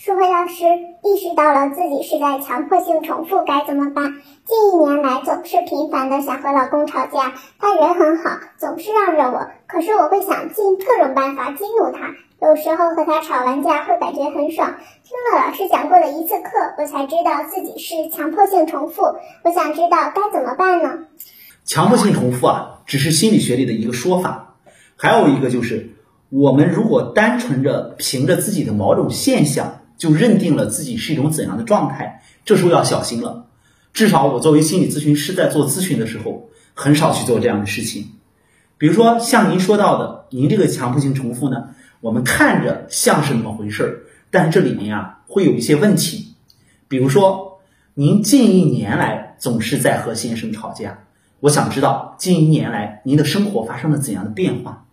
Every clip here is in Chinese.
舒慧老师意识到了自己是在强迫性重复，该怎么办？近一年来总是频繁的想和老公吵架，他人很好，总是让着我，可是我会想尽各种办法激怒他。有时候和他吵完架会感觉很爽。听了老师讲过的一次课，我才知道自己是强迫性重复。我想知道该怎么办呢？强迫性重复啊，只是心理学里的一个说法，还有一个就是，我们如果单纯着凭着自己的某种现象就认定了自己是一种怎样的状态，这时候要小心了。至少我作为心理咨询师在做咨询的时候，很少去做这样的事情。比如说像您说到的，您这个强迫性重复呢，我们看着像是那么回事儿，但是这里面啊会有一些问题。比如说，您近一年来总是在和先生吵架。我想知道近一年来您的生活发生了怎样的变化？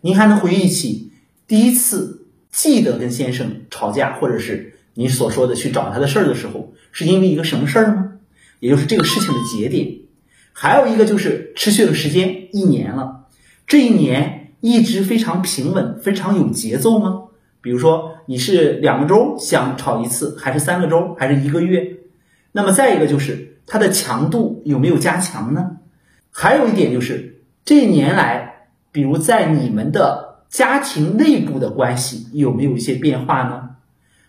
您还能回忆起第一次记得跟先生吵架，或者是你所说的去找他的事儿的时候，是因为一个什么事儿吗？也就是这个事情的节点。还有一个就是持续的时间一年了，这一年一直非常平稳、非常有节奏吗？比如说你是两个周想吵一次，还是三个周，还是一个月？那么再一个就是它的强度有没有加强呢？还有一点就是，这一年来，比如在你们的家庭内部的关系有没有一些变化呢？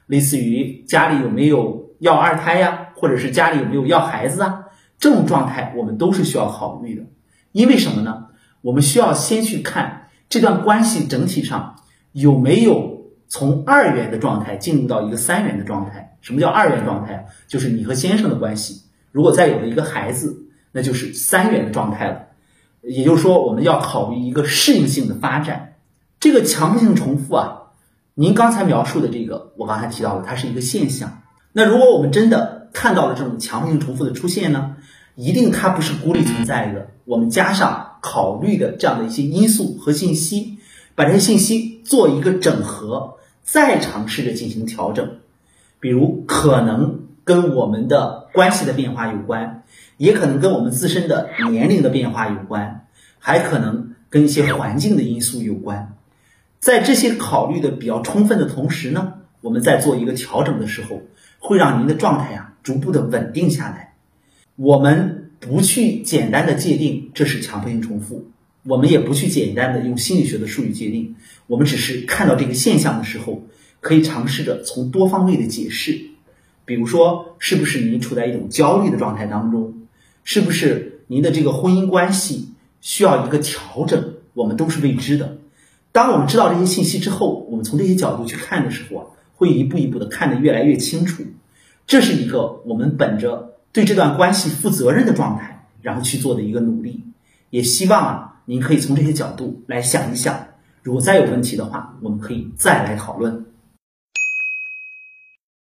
类似于家里有没有要二胎呀，或者是家里有没有要孩子啊？这种状态我们都是需要考虑的。因为什么呢？我们需要先去看这段关系整体上有没有从二元的状态进入到一个三元的状态。什么叫二元状态？就是你和先生的关系，如果再有了一个孩子。那就是三元的状态了，也就是说，我们要考虑一个适应性的发展。这个强迫性重复啊，您刚才描述的这个，我刚才提到了，它是一个现象。那如果我们真的看到了这种强迫性重复的出现呢，一定它不是孤立存在的。我们加上考虑的这样的一些因素和信息，把这些信息做一个整合，再尝试着进行调整。比如，可能跟我们的关系的变化有关。也可能跟我们自身的年龄的变化有关，还可能跟一些环境的因素有关。在这些考虑的比较充分的同时呢，我们在做一个调整的时候，会让您的状态啊逐步的稳定下来。我们不去简单的界定这是强迫性重复，我们也不去简单的用心理学的术语界定，我们只是看到这个现象的时候，可以尝试着从多方位的解释，比如说是不是您处在一种焦虑的状态当中。是不是您的这个婚姻关系需要一个调整？我们都是未知的。当我们知道这些信息之后，我们从这些角度去看的时候啊，会一步一步的看得越来越清楚。这是一个我们本着对这段关系负责任的状态，然后去做的一个努力。也希望啊，您可以从这些角度来想一想。如果再有问题的话，我们可以再来讨论。